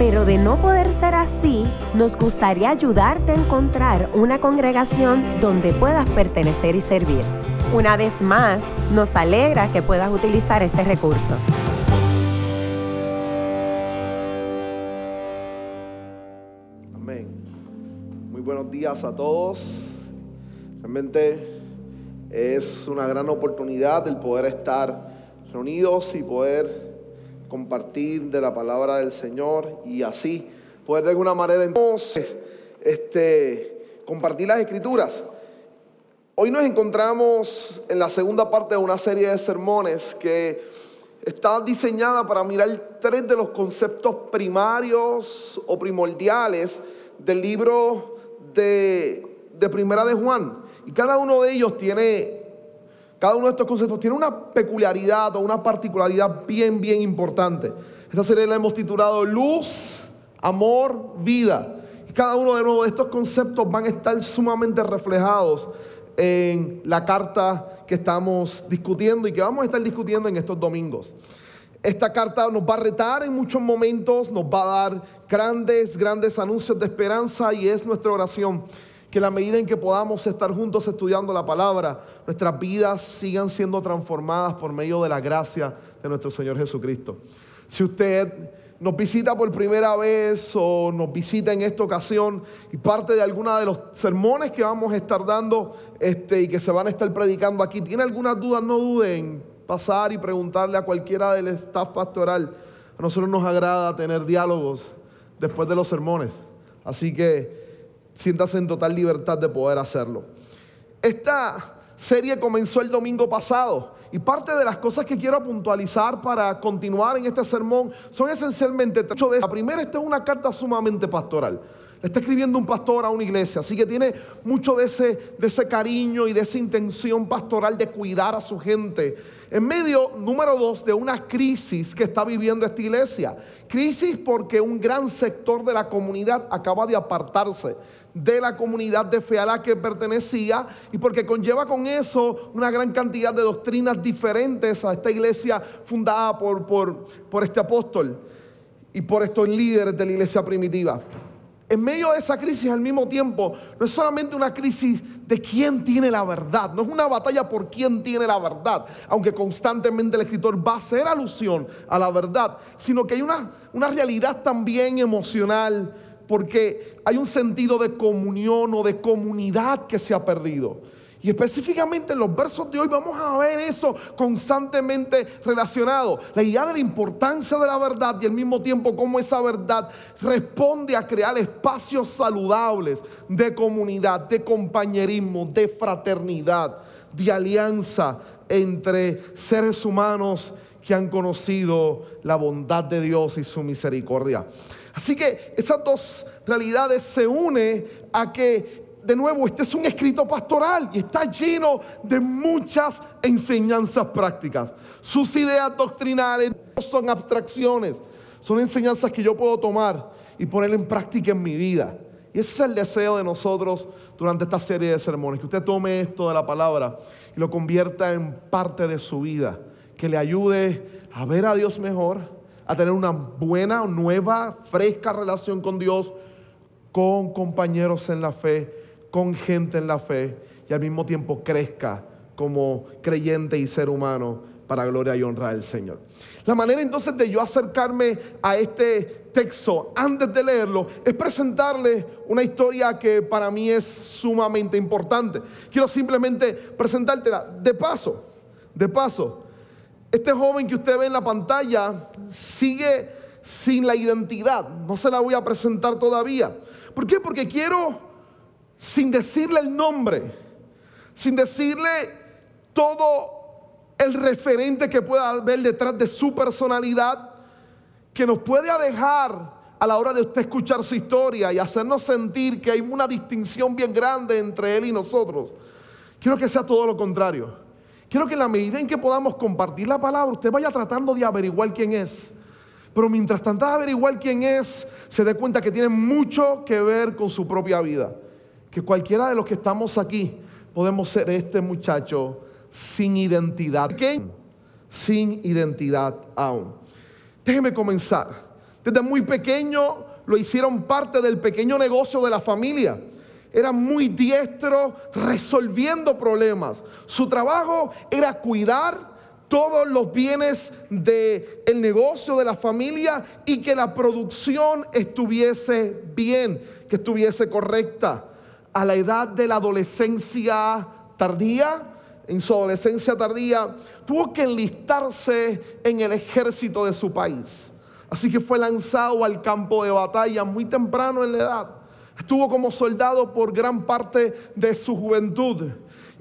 pero de no poder ser así, nos gustaría ayudarte a encontrar una congregación donde puedas pertenecer y servir. Una vez más, nos alegra que puedas utilizar este recurso. Amén. Muy buenos días a todos. Realmente es una gran oportunidad el poder estar reunidos y poder compartir de la palabra del Señor y así poder de alguna manera entonces este, compartir las escrituras. Hoy nos encontramos en la segunda parte de una serie de sermones que está diseñada para mirar tres de los conceptos primarios o primordiales del libro de, de Primera de Juan. Y cada uno de ellos tiene, cada uno de estos conceptos tiene una peculiaridad o una particularidad bien, bien importante. Esta serie la hemos titulado Luz, Amor, Vida. Y cada uno de nuevo de estos conceptos van a estar sumamente reflejados en la carta que estamos discutiendo y que vamos a estar discutiendo en estos domingos. Esta carta nos va a retar en muchos momentos, nos va a dar grandes, grandes anuncios de esperanza y es nuestra oración que la medida en que podamos estar juntos estudiando la palabra, nuestras vidas sigan siendo transformadas por medio de la gracia de nuestro Señor Jesucristo. Si usted nos visita por primera vez o nos visita en esta ocasión y parte de alguna de los sermones que vamos a estar dando este, y que se van a estar predicando aquí, tiene algunas dudas, no duden en pasar y preguntarle a cualquiera del staff pastoral. A nosotros nos agrada tener diálogos después de los sermones. Así que siéntase en total libertad de poder hacerlo. Esta serie comenzó el domingo pasado y parte de las cosas que quiero puntualizar para continuar en este sermón son esencialmente tres. La primera, esta es una carta sumamente pastoral. Está escribiendo un pastor a una iglesia, así que tiene mucho de ese, de ese cariño y de esa intención pastoral de cuidar a su gente. En medio, número dos, de una crisis que está viviendo esta iglesia. Crisis porque un gran sector de la comunidad acaba de apartarse de la comunidad de fe a la que pertenecía y porque conlleva con eso una gran cantidad de doctrinas diferentes a esta iglesia fundada por, por, por este apóstol y por estos líderes de la iglesia primitiva. En medio de esa crisis al mismo tiempo, no es solamente una crisis de quién tiene la verdad, no es una batalla por quién tiene la verdad, aunque constantemente el escritor va a hacer alusión a la verdad, sino que hay una, una realidad también emocional, porque hay un sentido de comunión o de comunidad que se ha perdido. Y específicamente en los versos de hoy vamos a ver eso constantemente relacionado. La idea de la importancia de la verdad y al mismo tiempo cómo esa verdad responde a crear espacios saludables de comunidad, de compañerismo, de fraternidad, de alianza entre seres humanos que han conocido la bondad de Dios y su misericordia. Así que esas dos realidades se unen a que, de nuevo, este es un escrito pastoral y está lleno de muchas enseñanzas prácticas. Sus ideas doctrinales no son abstracciones, son enseñanzas que yo puedo tomar y poner en práctica en mi vida. Y ese es el deseo de nosotros durante esta serie de sermones, que usted tome esto de la palabra y lo convierta en parte de su vida, que le ayude a ver a Dios mejor, a tener una buena, nueva, fresca relación con Dios, con compañeros en la fe, con gente en la fe y al mismo tiempo crezca como creyente y ser humano para gloria y honra del Señor. La manera entonces de yo acercarme a este texto antes de leerlo es presentarle una historia que para mí es sumamente importante. Quiero simplemente presentártela de paso, de paso. Este joven que usted ve en la pantalla sigue sin la identidad. No se la voy a presentar todavía. ¿Por qué? Porque quiero, sin decirle el nombre, sin decirle todo el referente que pueda haber detrás de su personalidad, que nos puede dejar a la hora de usted escuchar su historia y hacernos sentir que hay una distinción bien grande entre él y nosotros. Quiero que sea todo lo contrario. Quiero que en la medida en que podamos compartir la palabra, usted vaya tratando de averiguar quién es. Pero mientras tanto averiguar quién es, se dé cuenta que tiene mucho que ver con su propia vida. Que cualquiera de los que estamos aquí podemos ser este muchacho sin identidad. ¿Qué? Sin identidad aún. Déjeme comenzar. Desde muy pequeño lo hicieron parte del pequeño negocio de la familia. Era muy diestro resolviendo problemas. Su trabajo era cuidar todos los bienes del el negocio de la familia y que la producción estuviese bien, que estuviese correcta. A la edad de la adolescencia tardía, en su adolescencia tardía, tuvo que enlistarse en el ejército de su país. Así que fue lanzado al campo de batalla muy temprano en la edad. Estuvo como soldado por gran parte de su juventud.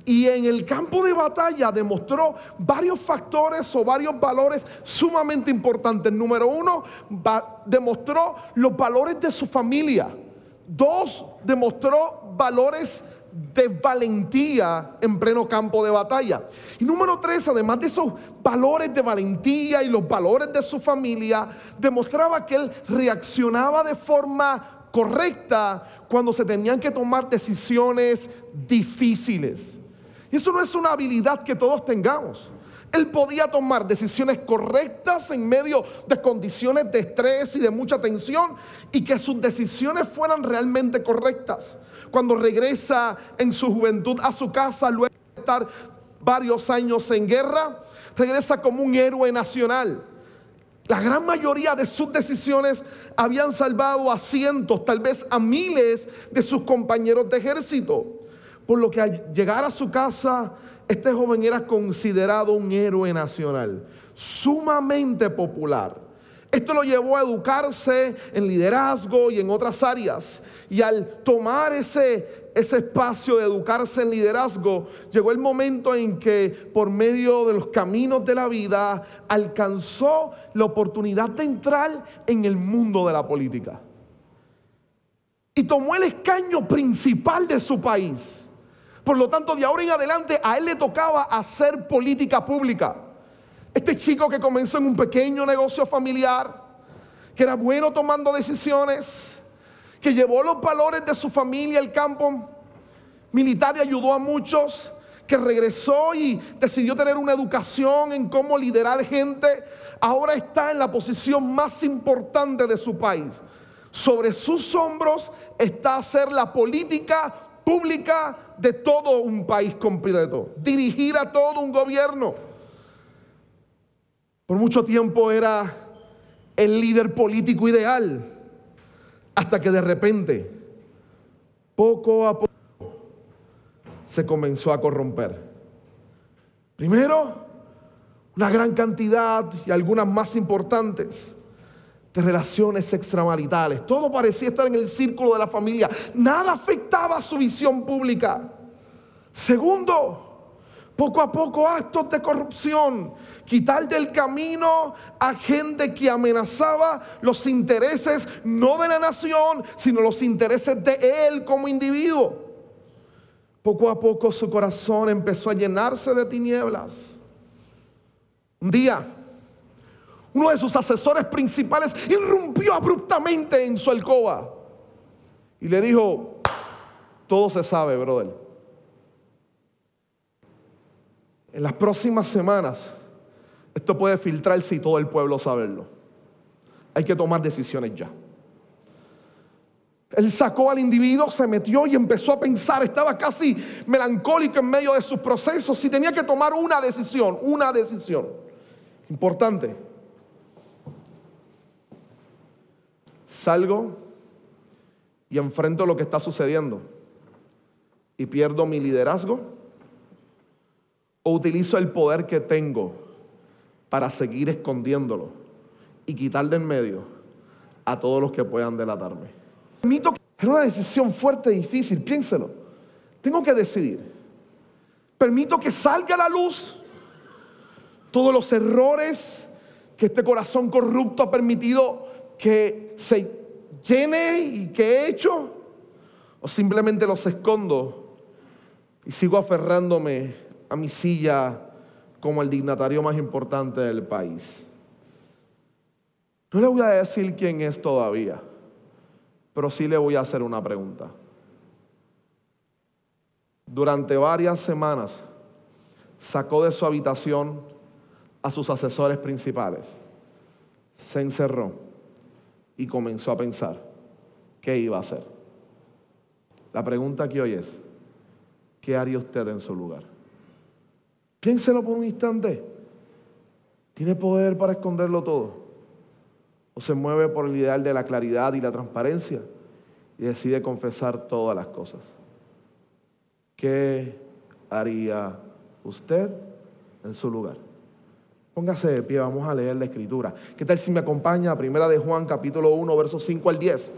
Y en el campo de batalla demostró varios factores o varios valores sumamente importantes. Número uno, demostró los valores de su familia. Dos, demostró valores de valentía en pleno campo de batalla. Y número tres, además de esos valores de valentía y los valores de su familia, demostraba que él reaccionaba de forma correcta cuando se tenían que tomar decisiones difíciles. Y eso no es una habilidad que todos tengamos. Él podía tomar decisiones correctas en medio de condiciones de estrés y de mucha tensión y que sus decisiones fueran realmente correctas. Cuando regresa en su juventud a su casa, luego de estar varios años en guerra, regresa como un héroe nacional. La gran mayoría de sus decisiones habían salvado a cientos, tal vez a miles de sus compañeros de ejército. Por lo que al llegar a su casa, este joven era considerado un héroe nacional, sumamente popular. Esto lo llevó a educarse en liderazgo y en otras áreas. Y al tomar ese, ese espacio de educarse en liderazgo, llegó el momento en que por medio de los caminos de la vida alcanzó la oportunidad de entrar en el mundo de la política. Y tomó el escaño principal de su país. Por lo tanto, de ahora en adelante a él le tocaba hacer política pública. Este chico que comenzó en un pequeño negocio familiar, que era bueno tomando decisiones, que llevó los valores de su familia al campo militar y ayudó a muchos, que regresó y decidió tener una educación en cómo liderar gente, ahora está en la posición más importante de su país. Sobre sus hombros está hacer la política pública de todo un país completo, dirigir a todo un gobierno. Por mucho tiempo era el líder político ideal, hasta que de repente, poco a poco, se comenzó a corromper. Primero, una gran cantidad y algunas más importantes de relaciones extramaritales. Todo parecía estar en el círculo de la familia. Nada afectaba su visión pública. Segundo, poco a poco actos de corrupción, quitar del camino a gente que amenazaba los intereses no de la nación, sino los intereses de él como individuo. Poco a poco su corazón empezó a llenarse de tinieblas. Un día, uno de sus asesores principales irrumpió abruptamente en su alcoba y le dijo, todo se sabe, brother. En las próximas semanas, esto puede filtrarse y todo el pueblo saberlo. Hay que tomar decisiones ya. Él sacó al individuo, se metió y empezó a pensar, estaba casi melancólico en medio de sus procesos y tenía que tomar una decisión, una decisión importante. Salgo y enfrento lo que está sucediendo y pierdo mi liderazgo o utilizo el poder que tengo para seguir escondiéndolo y quitar de en medio a todos los que puedan delatarme. Permito que es una decisión fuerte y difícil, piénselo. Tengo que decidir. Permito que salga a la luz todos los errores que este corazón corrupto ha permitido que se llene y que he hecho, o simplemente los escondo y sigo aferrándome a mi silla como el dignatario más importante del país. No le voy a decir quién es todavía, pero sí le voy a hacer una pregunta. Durante varias semanas sacó de su habitación a sus asesores principales, se encerró y comenzó a pensar qué iba a hacer. La pregunta que hoy es, ¿qué haría usted en su lugar? Piénselo por un instante. ¿Tiene poder para esconderlo todo? ¿O se mueve por el ideal de la claridad y la transparencia y decide confesar todas las cosas? ¿Qué haría usted en su lugar? Póngase de pie, vamos a leer la escritura. ¿Qué tal si me acompaña a Primera de Juan capítulo 1, versos 5 al 10?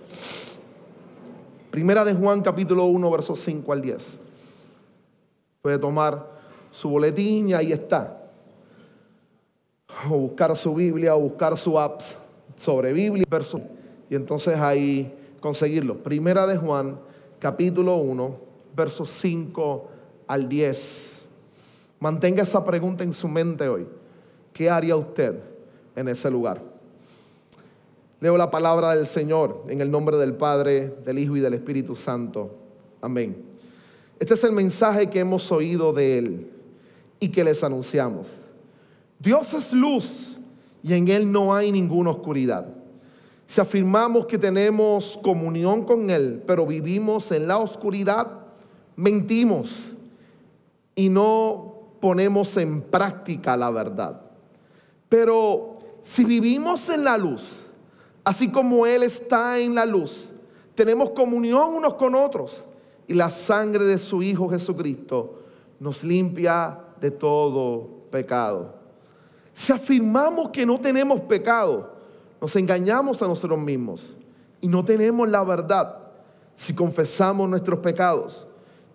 Primera de Juan capítulo 1, versos 5 al 10. Puede tomar su boletín y ahí está. O buscar su Biblia o buscar su apps sobre Biblia y entonces ahí conseguirlo. Primera de Juan capítulo 1, versos 5 al 10. Mantenga esa pregunta en su mente hoy. ¿Qué haría usted en ese lugar? Leo la palabra del Señor en el nombre del Padre, del Hijo y del Espíritu Santo. Amén. Este es el mensaje que hemos oído de Él y que les anunciamos. Dios es luz y en Él no hay ninguna oscuridad. Si afirmamos que tenemos comunión con Él, pero vivimos en la oscuridad, mentimos y no ponemos en práctica la verdad. Pero si vivimos en la luz, así como Él está en la luz, tenemos comunión unos con otros y la sangre de su Hijo Jesucristo nos limpia de todo pecado. Si afirmamos que no tenemos pecado, nos engañamos a nosotros mismos y no tenemos la verdad. Si confesamos nuestros pecados,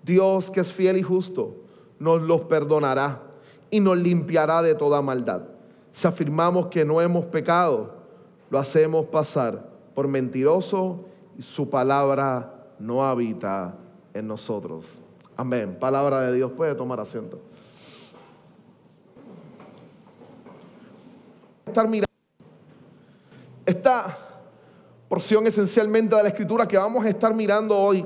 Dios que es fiel y justo, nos los perdonará y nos limpiará de toda maldad. Si afirmamos que no hemos pecado, lo hacemos pasar por mentiroso y su palabra no habita en nosotros. Amén. Palabra de Dios. Puede tomar asiento. Mirando esta porción esencialmente de la escritura que vamos a estar mirando hoy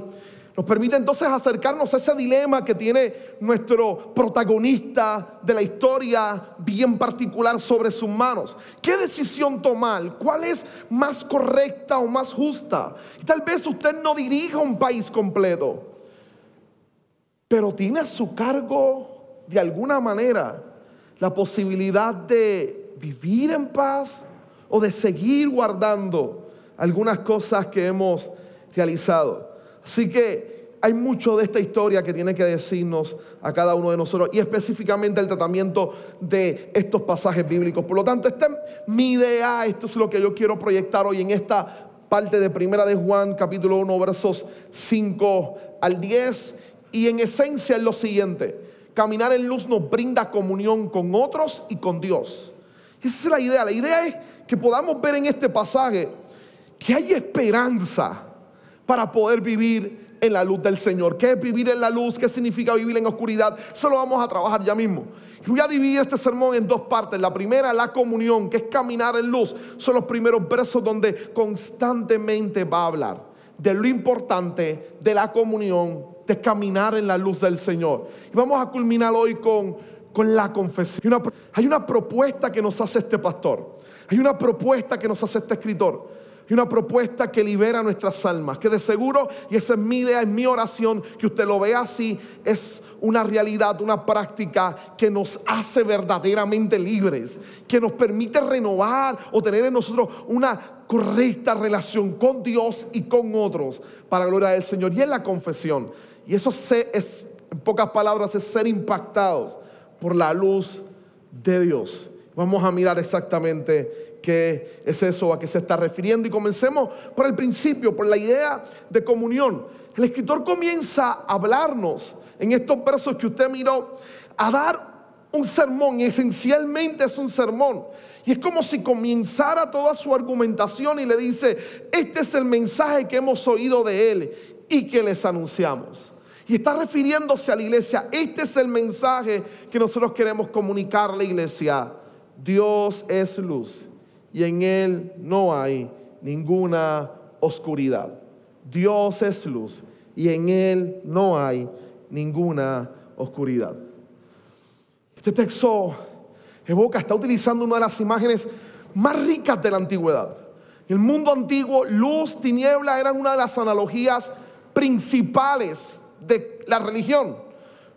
nos permite entonces acercarnos a ese dilema que tiene nuestro protagonista de la historia bien particular sobre sus manos. ¿Qué decisión tomar? ¿Cuál es más correcta o más justa? Y tal vez usted no dirija un país completo, pero tiene a su cargo de alguna manera la posibilidad de vivir en paz o de seguir guardando algunas cosas que hemos realizado. Así que hay mucho de esta historia que tiene que decirnos a cada uno de nosotros y específicamente el tratamiento de estos pasajes bíblicos. Por lo tanto, esta es mi idea, esto es lo que yo quiero proyectar hoy en esta parte de Primera de Juan, capítulo 1, versos 5 al 10. Y en esencia es lo siguiente, caminar en luz nos brinda comunión con otros y con Dios. Esa es la idea. La idea es que podamos ver en este pasaje que hay esperanza para poder vivir en la luz del Señor. ¿Qué es vivir en la luz? ¿Qué significa vivir en oscuridad? Eso lo vamos a trabajar ya mismo. voy a dividir este sermón en dos partes. La primera, la comunión, que es caminar en luz. Son los primeros versos donde constantemente va a hablar de lo importante de la comunión, de caminar en la luz del Señor. Y vamos a culminar hoy con, con la confesión. hay una propuesta que nos hace este pastor. Hay una propuesta que nos hace este escritor y una propuesta que libera nuestras almas, que de seguro, y esa es mi idea, es mi oración, que usted lo vea así, es una realidad, una práctica que nos hace verdaderamente libres, que nos permite renovar o tener en nosotros una correcta relación con Dios y con otros para la gloria del Señor. Y es la confesión. Y eso es, en pocas palabras, es ser impactados por la luz de Dios. Vamos a mirar exactamente qué es eso a qué se está refiriendo. Y comencemos por el principio, por la idea de comunión. El escritor comienza a hablarnos en estos versos que usted miró, a dar un sermón, esencialmente es un sermón. Y es como si comenzara toda su argumentación y le dice, este es el mensaje que hemos oído de él y que les anunciamos. Y está refiriéndose a la iglesia. Este es el mensaje que nosotros queremos comunicar a la iglesia. Dios es luz y en Él no hay ninguna oscuridad. Dios es luz y en Él no hay ninguna oscuridad. Este texto evoca, está utilizando una de las imágenes más ricas de la antigüedad. En el mundo antiguo, luz, tiniebla eran una de las analogías principales de la religión.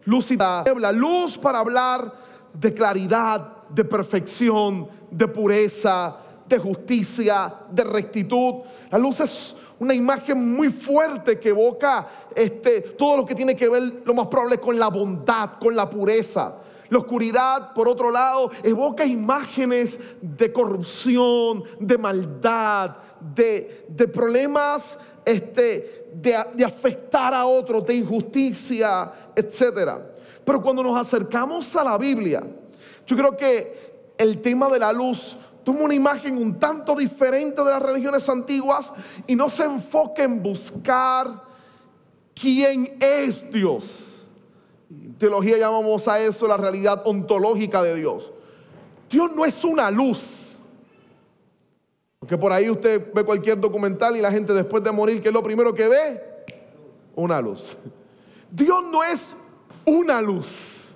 Luz y tiniebla, luz para hablar de claridad, de perfección, de pureza, de justicia, de rectitud. La luz es una imagen muy fuerte que evoca este, todo lo que tiene que ver, lo más probable, con la bondad, con la pureza. La oscuridad, por otro lado, evoca imágenes de corrupción, de maldad, de, de problemas este, de, de, afectar a otros, de injusticia, etc. Pero cuando nos acercamos a la Biblia, yo creo que el tema de la luz toma una imagen un tanto diferente de las religiones antiguas y no se enfoca en buscar quién es Dios. En teología llamamos a eso la realidad ontológica de Dios. Dios no es una luz. Porque por ahí usted ve cualquier documental y la gente después de morir, ¿qué es lo primero que ve? Una luz. Dios no es una luz.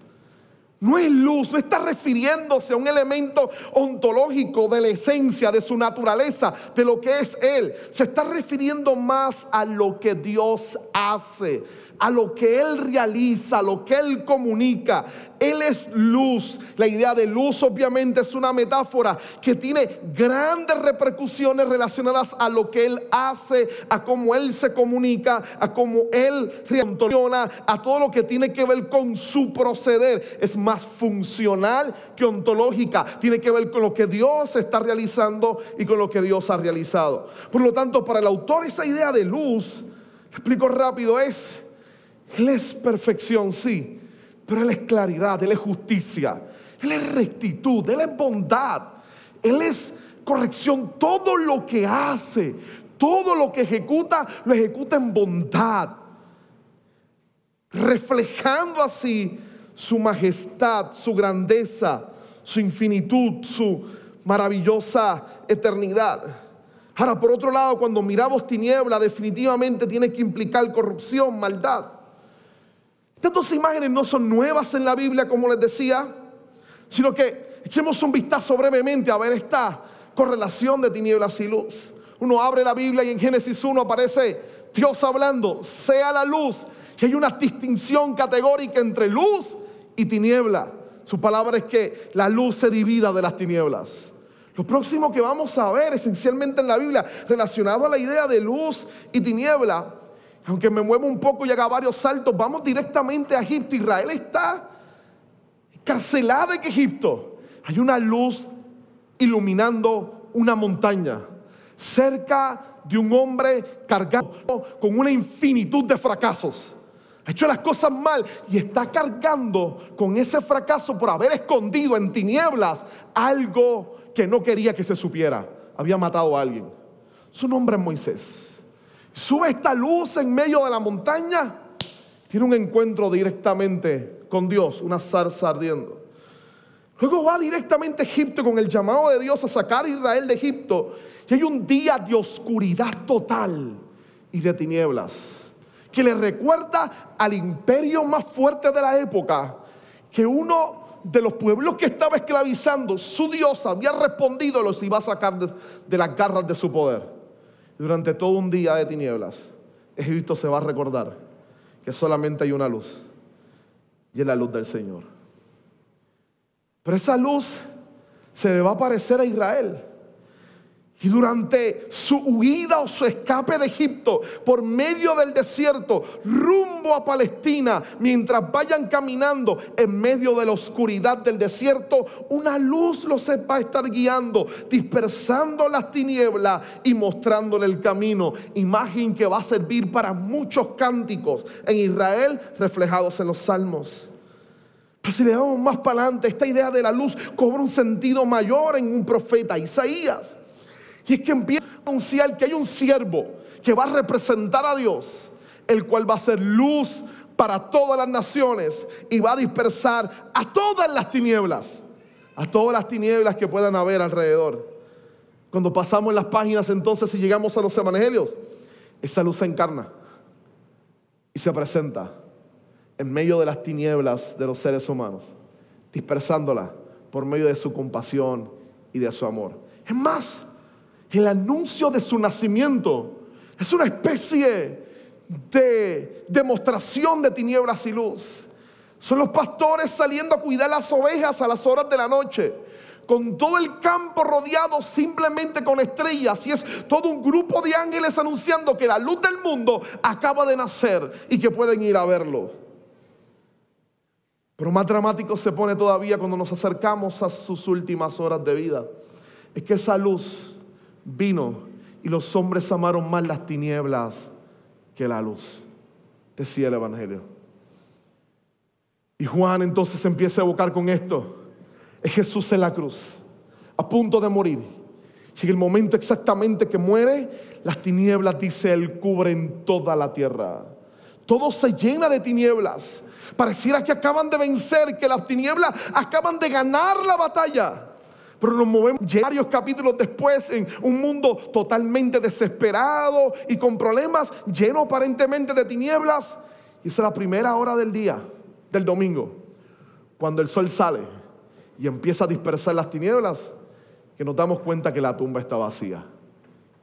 No es luz, no está refiriéndose a un elemento ontológico de la esencia, de su naturaleza, de lo que es Él. Se está refiriendo más a lo que Dios hace, a lo que Él realiza, a lo que Él comunica. Él es luz. La idea de luz obviamente es una metáfora que tiene grandes repercusiones relacionadas a lo que Él hace, a cómo Él se comunica, a cómo Él reacciona, a todo lo que tiene que ver con su proceder. Es más funcional que ontológica. Tiene que ver con lo que Dios está realizando y con lo que Dios ha realizado. Por lo tanto, para el autor esa idea de luz, explico rápido, es, Él es perfección, sí pero Él es claridad, Él es justicia, Él es rectitud, Él es bondad, Él es corrección. Todo lo que hace, todo lo que ejecuta, lo ejecuta en bondad, reflejando así su majestad, su grandeza, su infinitud, su maravillosa eternidad. Ahora, por otro lado, cuando miramos tiniebla, definitivamente tiene que implicar corrupción, maldad. Estas dos imágenes no son nuevas en la Biblia, como les decía, sino que echemos un vistazo brevemente a ver esta correlación de tinieblas y luz. Uno abre la Biblia y en Génesis 1 aparece Dios hablando, sea la luz. Y hay una distinción categórica entre luz y tiniebla. Su palabra es que la luz se divida de las tinieblas. Lo próximo que vamos a ver esencialmente en la Biblia relacionado a la idea de luz y tiniebla aunque me muevo un poco y haga varios saltos, vamos directamente a Egipto. Israel está carcelada en Egipto. Hay una luz iluminando una montaña, cerca de un hombre cargado con una infinitud de fracasos. Ha hecho las cosas mal y está cargando con ese fracaso por haber escondido en tinieblas algo que no quería que se supiera. Había matado a alguien. Su nombre es Moisés sube esta luz en medio de la montaña, tiene un encuentro directamente con Dios, una zarza ardiendo. Luego va directamente a Egipto con el llamado de Dios a sacar a Israel de Egipto. Y hay un día de oscuridad total y de tinieblas que le recuerda al imperio más fuerte de la época que uno de los pueblos que estaba esclavizando, su Dios había respondido, los iba a sacar de, de las garras de su poder durante todo un día de tinieblas, Egipto se va a recordar que solamente hay una luz y es la luz del Señor. Pero esa luz se le va a aparecer a Israel. Y durante su huida o su escape de Egipto por medio del desierto, rumbo a Palestina, mientras vayan caminando en medio de la oscuridad del desierto, una luz los va a estar guiando, dispersando las tinieblas y mostrándole el camino. Imagen que va a servir para muchos cánticos en Israel reflejados en los salmos. Pero si le damos más para adelante, esta idea de la luz cobra un sentido mayor en un profeta, Isaías. Y es que empieza a anunciar que hay un siervo que va a representar a Dios, el cual va a ser luz para todas las naciones y va a dispersar a todas las tinieblas, a todas las tinieblas que puedan haber alrededor. Cuando pasamos las páginas entonces y llegamos a los evangelios, esa luz se encarna y se presenta en medio de las tinieblas de los seres humanos, dispersándola por medio de su compasión y de su amor. Es más, el anuncio de su nacimiento es una especie de demostración de tinieblas y luz. Son los pastores saliendo a cuidar las ovejas a las horas de la noche, con todo el campo rodeado simplemente con estrellas. Y es todo un grupo de ángeles anunciando que la luz del mundo acaba de nacer y que pueden ir a verlo. Pero más dramático se pone todavía cuando nos acercamos a sus últimas horas de vida. Es que esa luz vino y los hombres amaron más las tinieblas que la luz, decía el Evangelio. Y Juan entonces empieza a evocar con esto. Es Jesús en la cruz, a punto de morir. Llega el momento exactamente que muere, las tinieblas, dice él, cubren toda la tierra. Todo se llena de tinieblas. Pareciera que acaban de vencer, que las tinieblas acaban de ganar la batalla. Pero nos movemos varios capítulos después en un mundo totalmente desesperado y con problemas, lleno aparentemente de tinieblas. Y es la primera hora del día, del domingo, cuando el sol sale y empieza a dispersar las tinieblas, que nos damos cuenta que la tumba está vacía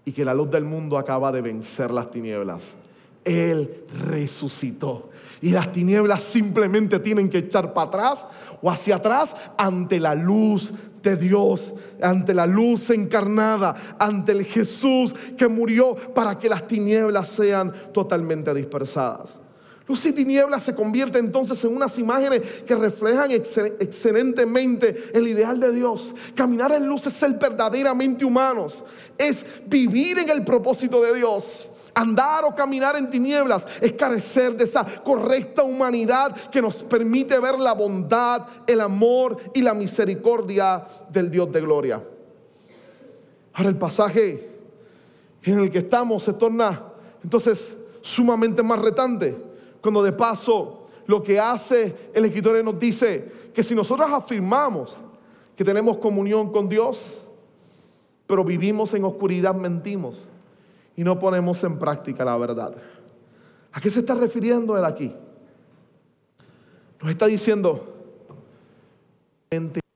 y que la luz del mundo acaba de vencer las tinieblas. Él resucitó. Y las tinieblas simplemente tienen que echar para atrás o hacia atrás ante la luz de Dios, ante la luz encarnada, ante el Jesús que murió para que las tinieblas sean totalmente dispersadas. Luz y tinieblas se convierte entonces en unas imágenes que reflejan excelentemente el ideal de Dios. Caminar en luz es ser verdaderamente humanos, es vivir en el propósito de Dios. Andar o caminar en tinieblas es carecer de esa correcta humanidad que nos permite ver la bondad, el amor y la misericordia del Dios de gloria. Ahora el pasaje en el que estamos se torna entonces sumamente más retante, cuando de paso lo que hace el escritor nos dice que si nosotros afirmamos que tenemos comunión con Dios, pero vivimos en oscuridad, mentimos y no ponemos en práctica la verdad. ¿A qué se está refiriendo él aquí? Nos está diciendo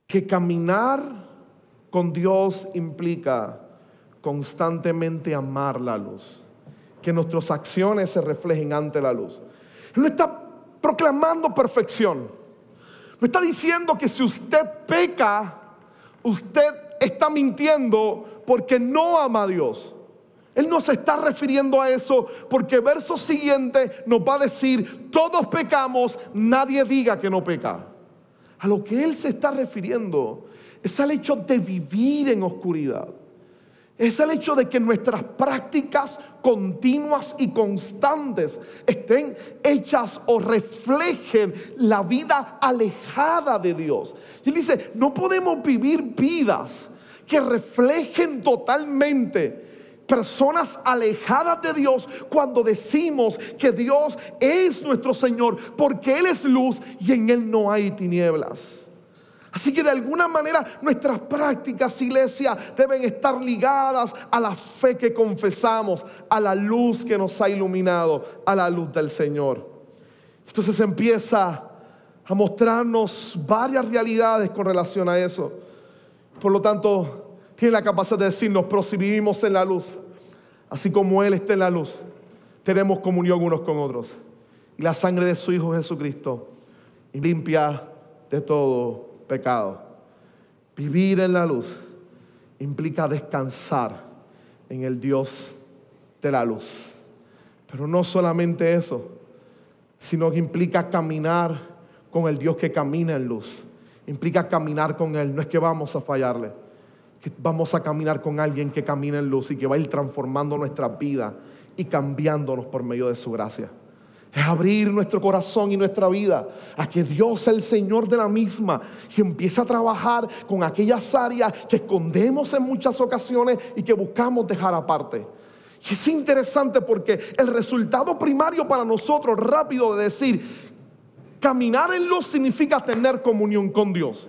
que caminar con Dios implica constantemente amar la luz, que nuestras acciones se reflejen ante la luz. Él no está proclamando perfección. No está diciendo que si usted peca, usted está mintiendo porque no ama a Dios. Él no se está refiriendo a eso porque verso siguiente nos va a decir, todos pecamos, nadie diga que no peca. A lo que Él se está refiriendo es al hecho de vivir en oscuridad. Es el hecho de que nuestras prácticas continuas y constantes estén hechas o reflejen la vida alejada de Dios. Y él dice, no podemos vivir vidas que reflejen totalmente personas alejadas de Dios cuando decimos que Dios es nuestro Señor, porque Él es luz y en Él no hay tinieblas. Así que de alguna manera nuestras prácticas, iglesia, deben estar ligadas a la fe que confesamos, a la luz que nos ha iluminado, a la luz del Señor. Entonces empieza a mostrarnos varias realidades con relación a eso. Por lo tanto, tiene la capacidad de decirnos, vivimos en la luz, así como Él está en la luz, tenemos comunión unos con otros. Y la sangre de su Hijo Jesucristo limpia de todo pecado. Vivir en la luz implica descansar en el Dios de la luz. Pero no solamente eso, sino que implica caminar con el Dios que camina en luz. Implica caminar con Él. No es que vamos a fallarle que vamos a caminar con alguien que camina en luz y que va a ir transformando nuestra vida y cambiándonos por medio de su gracia. Es abrir nuestro corazón y nuestra vida a que Dios el Señor de la misma y empiece a trabajar con aquellas áreas que escondemos en muchas ocasiones y que buscamos dejar aparte. Y es interesante porque el resultado primario para nosotros, rápido de decir, caminar en luz significa tener comunión con Dios.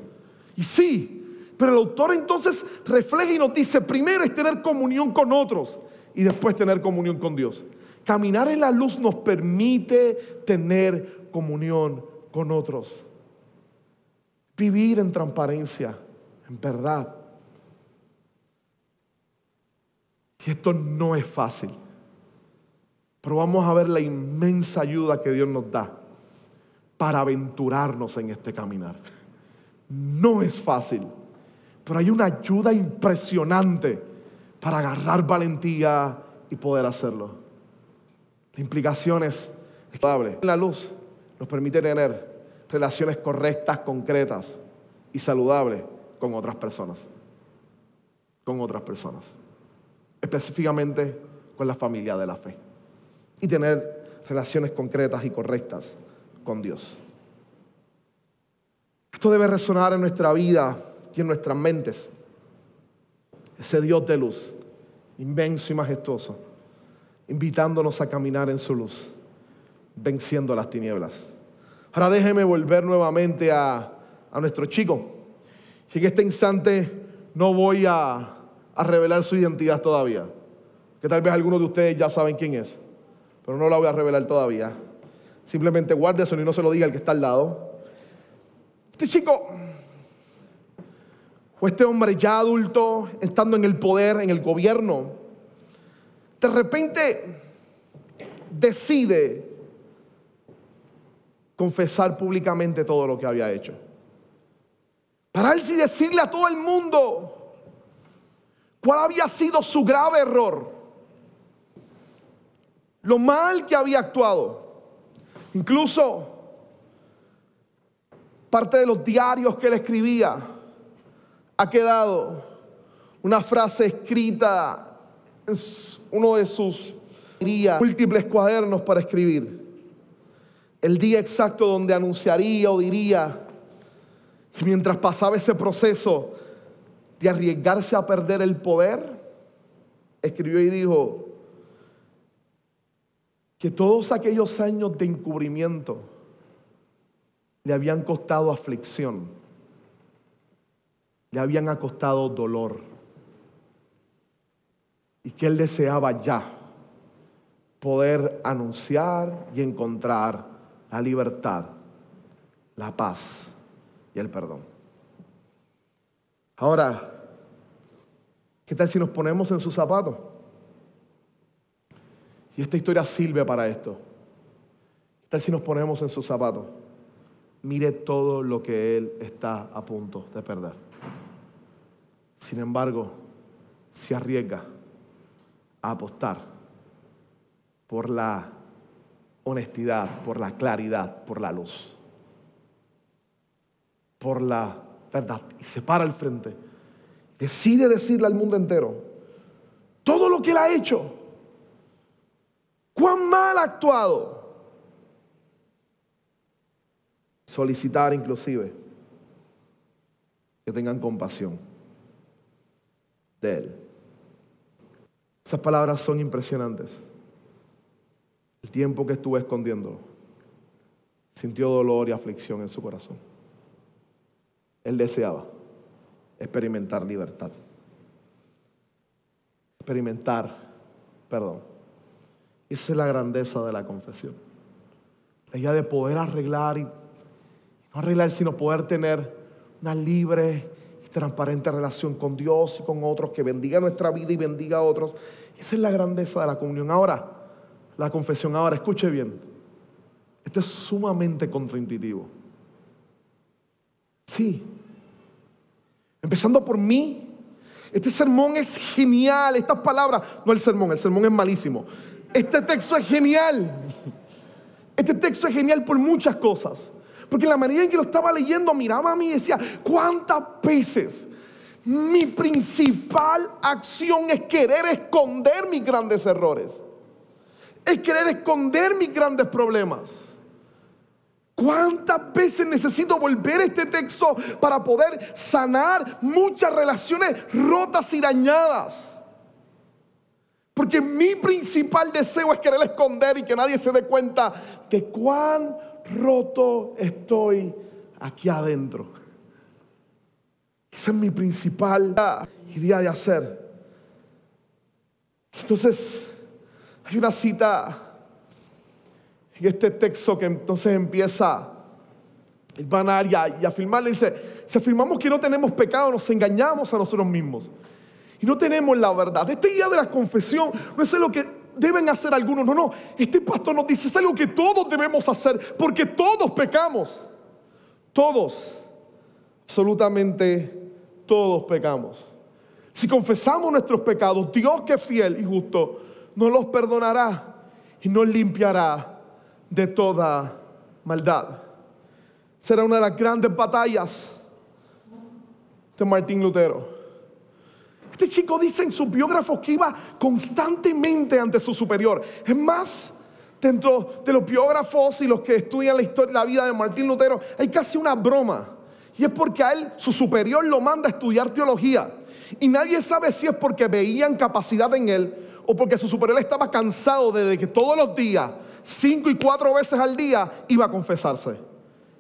Y sí, pero el autor entonces refleja y nos dice, primero es tener comunión con otros y después tener comunión con Dios. Caminar en la luz nos permite tener comunión con otros. Vivir en transparencia, en verdad. Y esto no es fácil. Pero vamos a ver la inmensa ayuda que Dios nos da para aventurarnos en este caminar. No es fácil, pero hay una ayuda impresionante para agarrar valentía y poder hacerlo. La implicación es La luz nos permite tener relaciones correctas, concretas y saludables con otras personas. Con otras personas específicamente con la familia de la fe. Y tener relaciones concretas y correctas con Dios. Esto debe resonar en nuestra vida en nuestras mentes. Ese Dios de luz, inmenso y majestuoso, invitándonos a caminar en su luz, venciendo las tinieblas. Ahora déjeme volver nuevamente a, a nuestro chico. Si en este instante no voy a a revelar su identidad todavía. Que tal vez algunos de ustedes ya saben quién es, pero no la voy a revelar todavía. Simplemente guarde eso y no se lo diga al que está al lado. Este chico, o este hombre ya adulto, estando en el poder, en el gobierno, de repente decide confesar públicamente todo lo que había hecho. Pararse y decirle a todo el mundo, ¿Cuál había sido su grave error? Lo mal que había actuado. Incluso parte de los diarios que él escribía ha quedado una frase escrita en uno de sus múltiples cuadernos para escribir. El día exacto donde anunciaría o diría, y mientras pasaba ese proceso, de arriesgarse a perder el poder, escribió y dijo que todos aquellos años de encubrimiento le habían costado aflicción, le habían costado dolor y que él deseaba ya poder anunciar y encontrar la libertad, la paz y el perdón. Ahora, ¿qué tal si nos ponemos en sus zapatos? Y esta historia sirve para esto. ¿Qué tal si nos ponemos en sus zapatos? Mire todo lo que él está a punto de perder. Sin embargo, se arriesga a apostar por la honestidad, por la claridad, por la luz, por la verdad. Y se para al frente. Decide decirle al mundo entero todo lo que él ha hecho. Cuán mal ha actuado. Solicitar inclusive que tengan compasión de él. Esas palabras son impresionantes. El tiempo que estuve escondiendo sintió dolor y aflicción en su corazón. Él deseaba experimentar libertad. Experimentar perdón. Esa es la grandeza de la confesión. La idea de poder arreglar y no arreglar, sino poder tener una libre transparente relación con Dios y con otros, que bendiga nuestra vida y bendiga a otros. Esa es la grandeza de la comunión. Ahora, la confesión. Ahora, escuche bien. Esto es sumamente contraintuitivo. Sí, Empezando por mí. Este sermón es genial. Estas palabras, no el sermón, el sermón es malísimo. Este texto es genial. Este texto es genial por muchas cosas. Porque la medida en que lo estaba leyendo, miraba a mí y decía, ¿cuántas veces mi principal acción es querer esconder mis grandes errores? Es querer esconder mis grandes problemas. ¿Cuántas veces necesito volver a este texto para poder sanar muchas relaciones rotas y dañadas? Porque mi principal deseo es querer esconder y que nadie se dé cuenta de cuán roto estoy aquí adentro. Esa es mi principal idea de hacer. Entonces, hay una cita en este texto que entonces empieza el banal y a, y afirmarle, dice, si afirmamos que no tenemos pecado, nos engañamos a nosotros mismos. Y no tenemos la verdad. Este día de la confesión no es lo que deben hacer algunos, no, no. Este pastor nos dice, es algo que todos debemos hacer, porque todos pecamos. Todos, absolutamente todos pecamos. Si confesamos nuestros pecados, Dios que es fiel y justo, nos los perdonará y nos limpiará de toda maldad. Será una de las grandes batallas de Martín Lutero. Este chico dice en sus biógrafos que iba constantemente ante su superior. Es más, dentro de los biógrafos y los que estudian la historia, la vida de Martín Lutero, hay casi una broma. Y es porque a él, su superior, lo manda a estudiar teología. Y nadie sabe si es porque veían capacidad en él o porque su superior estaba cansado de que todos los días, cinco y cuatro veces al día, iba a confesarse.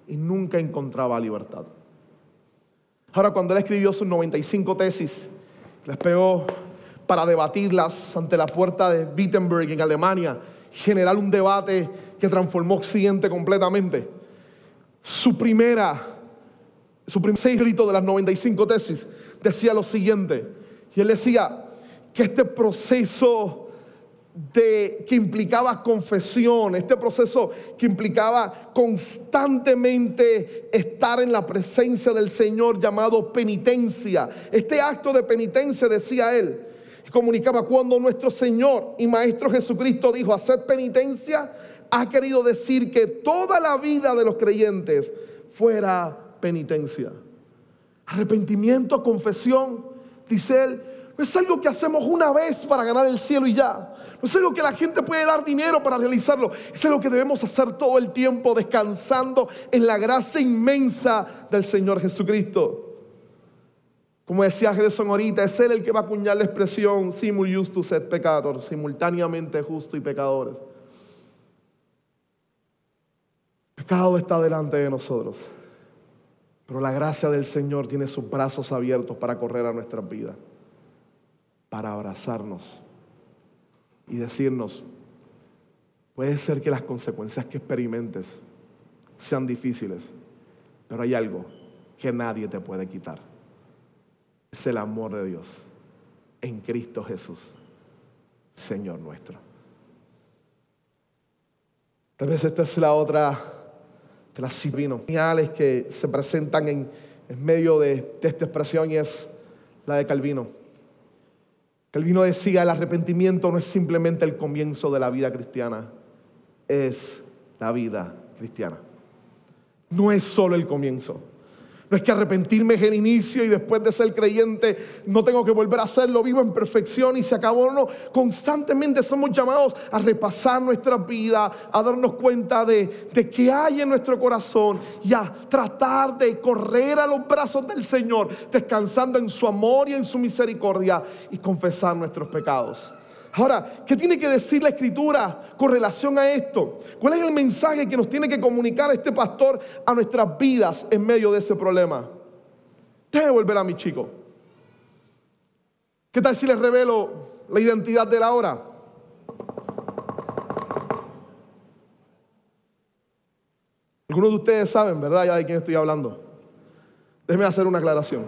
Y nunca encontraba libertad. Ahora, cuando él escribió sus 95 tesis, les pegó para debatirlas ante la puerta de Wittenberg en Alemania, generar un debate que transformó Occidente completamente. Su primera, su primer escrito de las 95 tesis decía lo siguiente, y él decía que este proceso de, que implicaba confesión, este proceso que implicaba constantemente estar en la presencia del Señor llamado penitencia. Este acto de penitencia, decía él, comunicaba cuando nuestro Señor y Maestro Jesucristo dijo, hacer penitencia, ha querido decir que toda la vida de los creyentes fuera penitencia. Arrepentimiento, confesión, dice él, no es algo que hacemos una vez para ganar el cielo y ya. No es algo que la gente puede dar dinero para realizarlo. Es algo que debemos hacer todo el tiempo descansando en la gracia inmensa del Señor Jesucristo. Como decía Gerson ahorita, es Él el que va a acuñar la expresión simul justus et pecador, simultáneamente justo y pecadores. pecado está delante de nosotros, pero la gracia del Señor tiene sus brazos abiertos para correr a nuestras vidas, para abrazarnos y decirnos, puede ser que las consecuencias que experimentes sean difíciles, pero hay algo que nadie te puede quitar. Es el amor de Dios en Cristo Jesús, Señor nuestro. Tal vez esta es la otra de las señales que se presentan en, medio de, de esta expresión y es la de Calvino. Calvino decía, el arrepentimiento no es simplemente el comienzo de la vida cristiana, es la vida cristiana. No es solo el comienzo. No es que arrepentirme es el inicio y después de ser creyente no tengo que volver a hacerlo, vivo en perfección y se acabó. No, constantemente somos llamados a repasar nuestra vida, a darnos cuenta de, de qué hay en nuestro corazón y a tratar de correr a los brazos del Señor, descansando en su amor y en su misericordia y confesar nuestros pecados. Ahora, ¿qué tiene que decir la escritura con relación a esto? ¿Cuál es el mensaje que nos tiene que comunicar este pastor a nuestras vidas en medio de ese problema? Déjeme volver a mi chico. ¿Qué tal si les revelo la identidad de la hora? Algunos de ustedes saben, ¿verdad? Ya de quién estoy hablando. Déjeme hacer una aclaración.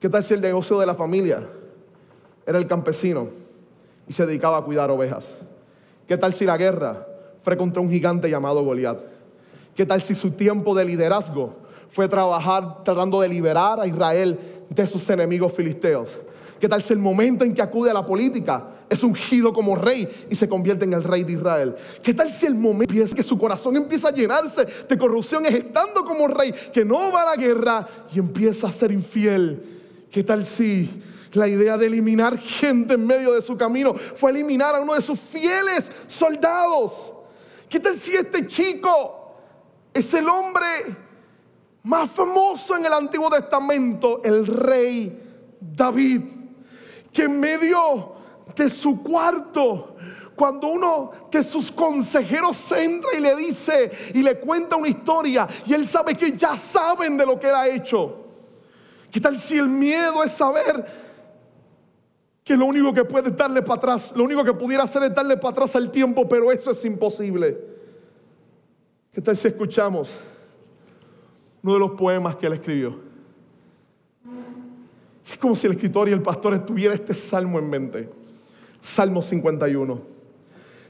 ¿Qué tal si el negocio de la familia era el campesino? Y se dedicaba a cuidar ovejas. ¿Qué tal si la guerra fue contra un gigante llamado Goliat? ¿Qué tal si su tiempo de liderazgo fue trabajar tratando de liberar a Israel de sus enemigos filisteos? ¿Qué tal si el momento en que acude a la política es ungido como rey y se convierte en el rey de Israel? ¿Qué tal si el momento en que su corazón empieza a llenarse de corrupción es estando como rey, que no va a la guerra y empieza a ser infiel? ¿Qué tal si la idea de eliminar gente en medio de su camino fue eliminar a uno de sus fieles soldados. ¿Qué tal si este chico es el hombre más famoso en el Antiguo Testamento, el rey David, que en medio de su cuarto, cuando uno de sus consejeros entra y le dice y le cuenta una historia y él sabe que ya saben de lo que él ha hecho. ¿Qué tal si el miedo es saber que lo único que puede darle para atrás, lo único que pudiera hacer es darle para atrás al tiempo, pero eso es imposible? ¿Qué tal si escuchamos uno de los poemas que él escribió? Es como si el escritor y el pastor estuviera este salmo en mente. Salmo 51.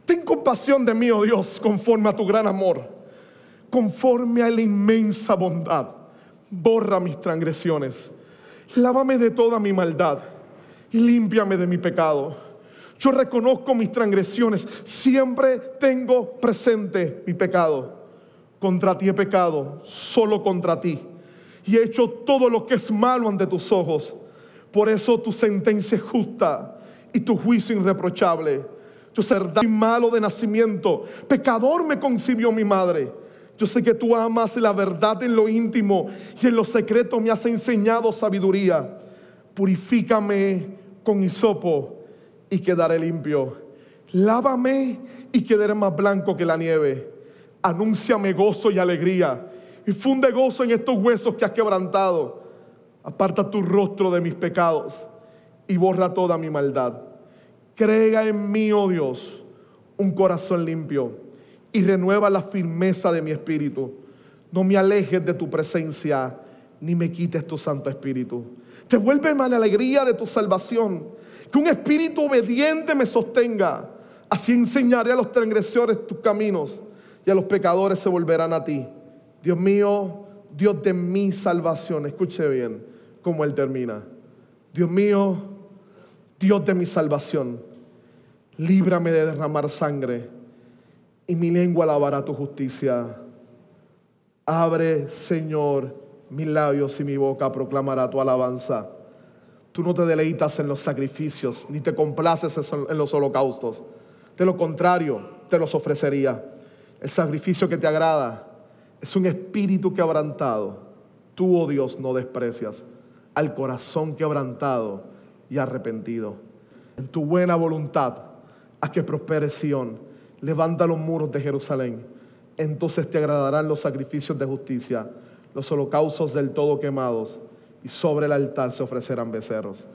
Ten compasión de mí, oh Dios, conforme a tu gran amor, conforme a la inmensa bondad borra mis transgresiones, lávame de toda mi maldad límpiame de mi pecado. Yo reconozco mis transgresiones, siempre tengo presente mi pecado. Contra ti he pecado, solo contra ti. Y he hecho todo lo que es malo ante tus ojos. Por eso tu sentencia es justa y tu juicio irreprochable. Yo soy malo de nacimiento, pecador me concibió mi madre. Yo sé que tú amas la verdad en lo íntimo y en lo secreto me has enseñado sabiduría. Purifícame con hisopo y quedaré limpio. Lávame y quedaré más blanco que la nieve. Anúnciame gozo y alegría y funde gozo en estos huesos que has quebrantado. Aparta tu rostro de mis pecados y borra toda mi maldad. Crea en mí, oh Dios, un corazón limpio y renueva la firmeza de mi espíritu. No me alejes de tu presencia, ni me quites tu Santo Espíritu. Te vuelve la alegría de tu salvación. Que un espíritu obediente me sostenga. Así enseñaré a los transgresores tus caminos y a los pecadores se volverán a ti. Dios mío, Dios de mi salvación. Escuche bien cómo Él termina. Dios mío, Dios de mi salvación. Líbrame de derramar sangre y mi lengua alabará tu justicia. Abre, Señor, mis labios y mi boca proclamará tu alabanza. Tú no te deleitas en los sacrificios, ni te complaces en los holocaustos. De lo contrario, te los ofrecería. El sacrificio que te agrada es un espíritu quebrantado. Tú, oh Dios, no desprecias al corazón quebrantado y arrepentido. En tu buena voluntad, a que prospere Sión levanta los muros de Jerusalén. Entonces te agradarán los sacrificios de justicia, los holocaustos del todo quemados, y sobre el altar se ofrecerán becerros.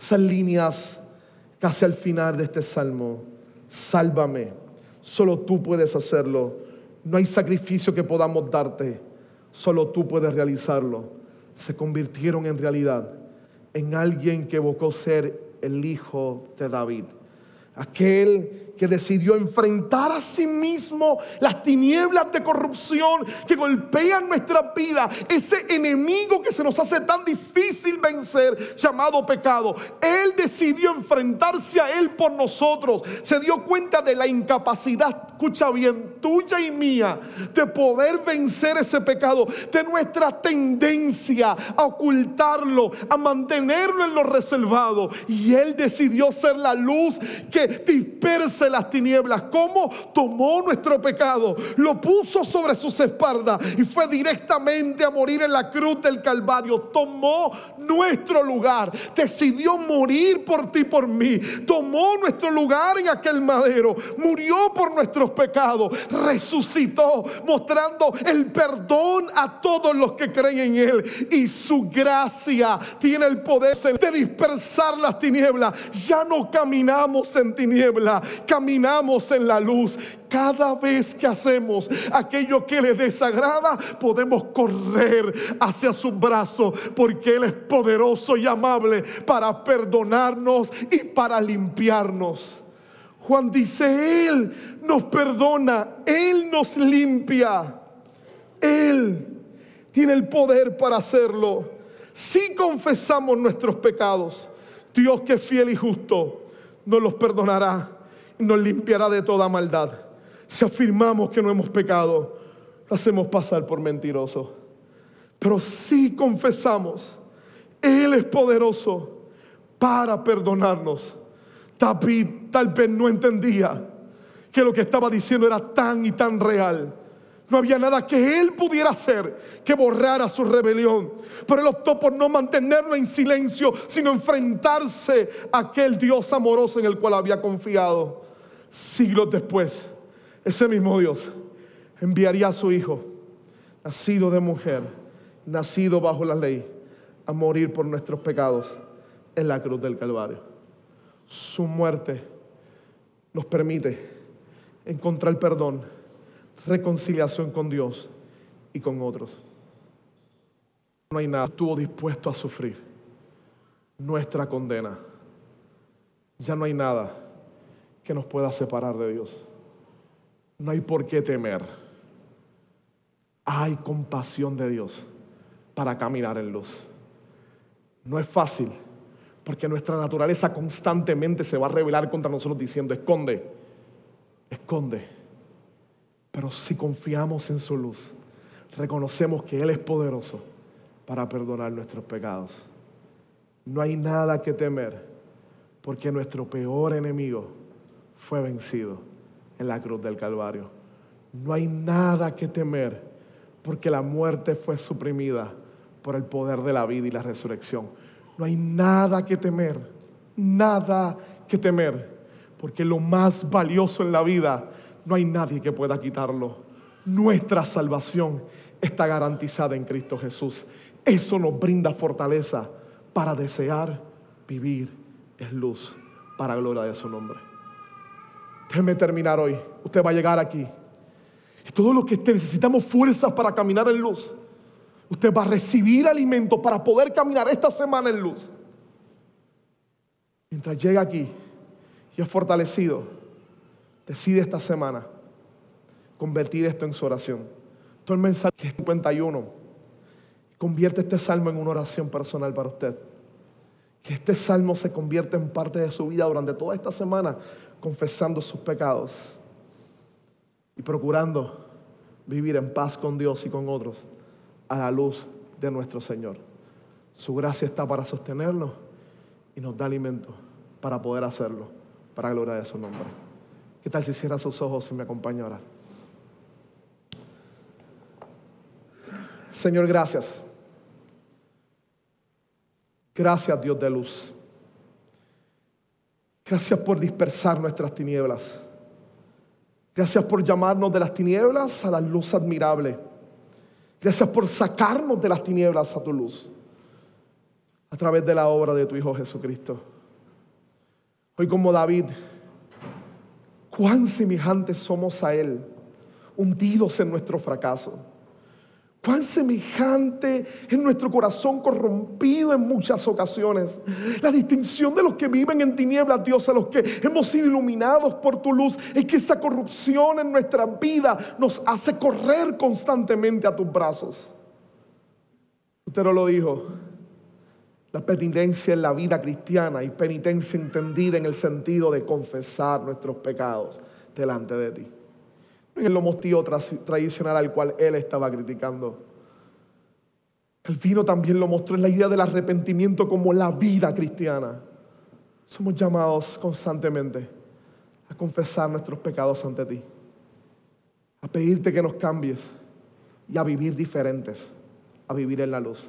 Esas líneas casi al final de este salmo, sálvame, solo tú puedes hacerlo. No hay sacrificio que podamos darte, solo tú puedes realizarlo. Se convirtieron en realidad en alguien que evocó ser el hijo de David, aquel que decidió enfrentar a sí mismo las tinieblas de corrupción que golpean nuestra vida, ese enemigo que se nos hace tan difícil vencer, llamado pecado. Él decidió enfrentarse a él por nosotros. Se dio cuenta de la incapacidad, escucha bien, tuya y mía, de poder vencer ese pecado, de nuestra tendencia a ocultarlo, a mantenerlo en lo reservado. Y él decidió ser la luz que dispersa las tinieblas, cómo tomó nuestro pecado, lo puso sobre sus espaldas y fue directamente a morir en la cruz del Calvario. Tomó nuestro lugar, decidió morir por ti, por mí. Tomó nuestro lugar en aquel madero, murió por nuestros pecados, resucitó, mostrando el perdón a todos los que creen en Él. Y su gracia tiene el poder de dispersar las tinieblas. Ya no caminamos en tinieblas, en la luz. Cada vez que hacemos aquello que le desagrada, podemos correr hacia su brazo, porque Él es poderoso y amable para perdonarnos y para limpiarnos. Juan dice, Él nos perdona, Él nos limpia, Él tiene el poder para hacerlo. Si confesamos nuestros pecados, Dios que es fiel y justo, nos los perdonará nos limpiará de toda maldad. Si afirmamos que no hemos pecado, lo hacemos pasar por mentiroso. Pero si confesamos, Él es poderoso para perdonarnos. David tal vez no entendía que lo que estaba diciendo era tan y tan real, No había nada que él pudiera hacer que borrara su rebelión. Pero él optó por no mantenerlo en silencio, sino enfrentarse a aquel Dios amoroso en el cual había confiado. Siglos después, ese mismo Dios enviaría a su hijo, nacido de mujer, nacido bajo la ley, a morir por nuestros pecados en la cruz del Calvario. Su muerte nos permite encontrar perdón, reconciliación con Dios y con otros. No hay nada, estuvo dispuesto a sufrir nuestra condena. Ya no hay nada que nos pueda separar de Dios. No hay por qué temer. Hay compasión de Dios para caminar en luz. No es fácil, porque nuestra naturaleza constantemente se va a rebelar contra nosotros diciendo, esconde, esconde. Pero si confiamos en su luz, reconocemos que Él es poderoso para perdonar nuestros pecados. No hay nada que temer, porque nuestro peor enemigo fue vencido en la cruz del Calvario. No hay nada que temer, porque la muerte fue suprimida por el poder de la vida y la resurrección. No hay nada que temer, nada que temer, porque lo más valioso en la vida no hay nadie que pueda quitarlo. Nuestra salvación está garantizada en Cristo Jesús. Eso nos brinda fortaleza para desear vivir en luz para gloria de su nombre. Déjeme terminar hoy. Usted va a llegar aquí. Y todo lo que esté, necesitamos fuerzas para caminar en luz. Usted va a recibir alimento para poder caminar esta semana en luz. Mientras llega aquí y es fortalecido, decide esta semana convertir esto en su oración. Todo el mensaje es 51. Convierte este salmo en una oración personal para usted. Que este salmo se convierta en parte de su vida durante toda esta semana, confesando sus pecados y procurando vivir en paz con Dios y con otros a la luz de nuestro Señor. Su gracia está para sostenernos y nos da alimento para poder hacerlo, para gloria de su nombre. ¿Qué tal si cierra sus ojos y me acompaña a? Señor, gracias. Gracias Dios de luz. Gracias por dispersar nuestras tinieblas. Gracias por llamarnos de las tinieblas a la luz admirable. Gracias por sacarnos de las tinieblas a tu luz a través de la obra de tu Hijo Jesucristo. Hoy como David, cuán semejantes somos a Él, hundidos en nuestro fracaso cuán semejante en nuestro corazón corrompido en muchas ocasiones. La distinción de los que viven en tinieblas, Dios, a los que hemos sido iluminados por tu luz, es que esa corrupción en nuestra vida nos hace correr constantemente a tus brazos. Usted no lo dijo. La penitencia en la vida cristiana y penitencia entendida en el sentido de confesar nuestros pecados delante de ti en el motivo tradicional al cual él estaba criticando. El vino también lo mostró en la idea del arrepentimiento como la vida cristiana. Somos llamados constantemente a confesar nuestros pecados ante ti, a pedirte que nos cambies y a vivir diferentes, a vivir en la luz.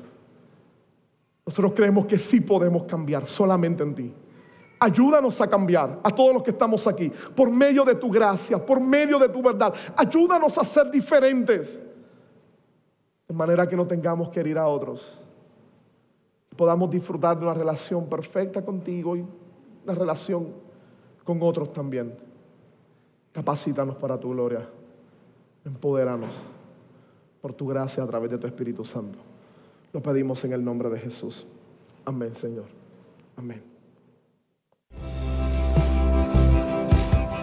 Nosotros creemos que sí podemos cambiar solamente en ti. Ayúdanos a cambiar a todos los que estamos aquí, por medio de tu gracia, por medio de tu verdad. Ayúdanos a ser diferentes, de manera que no tengamos que herir a otros. Podamos disfrutar de una relación perfecta contigo y una relación con otros también. Capacítanos para tu gloria. Empodéranos por tu gracia a través de tu Espíritu Santo. Lo pedimos en el nombre de Jesús. Amén, Señor. Amén.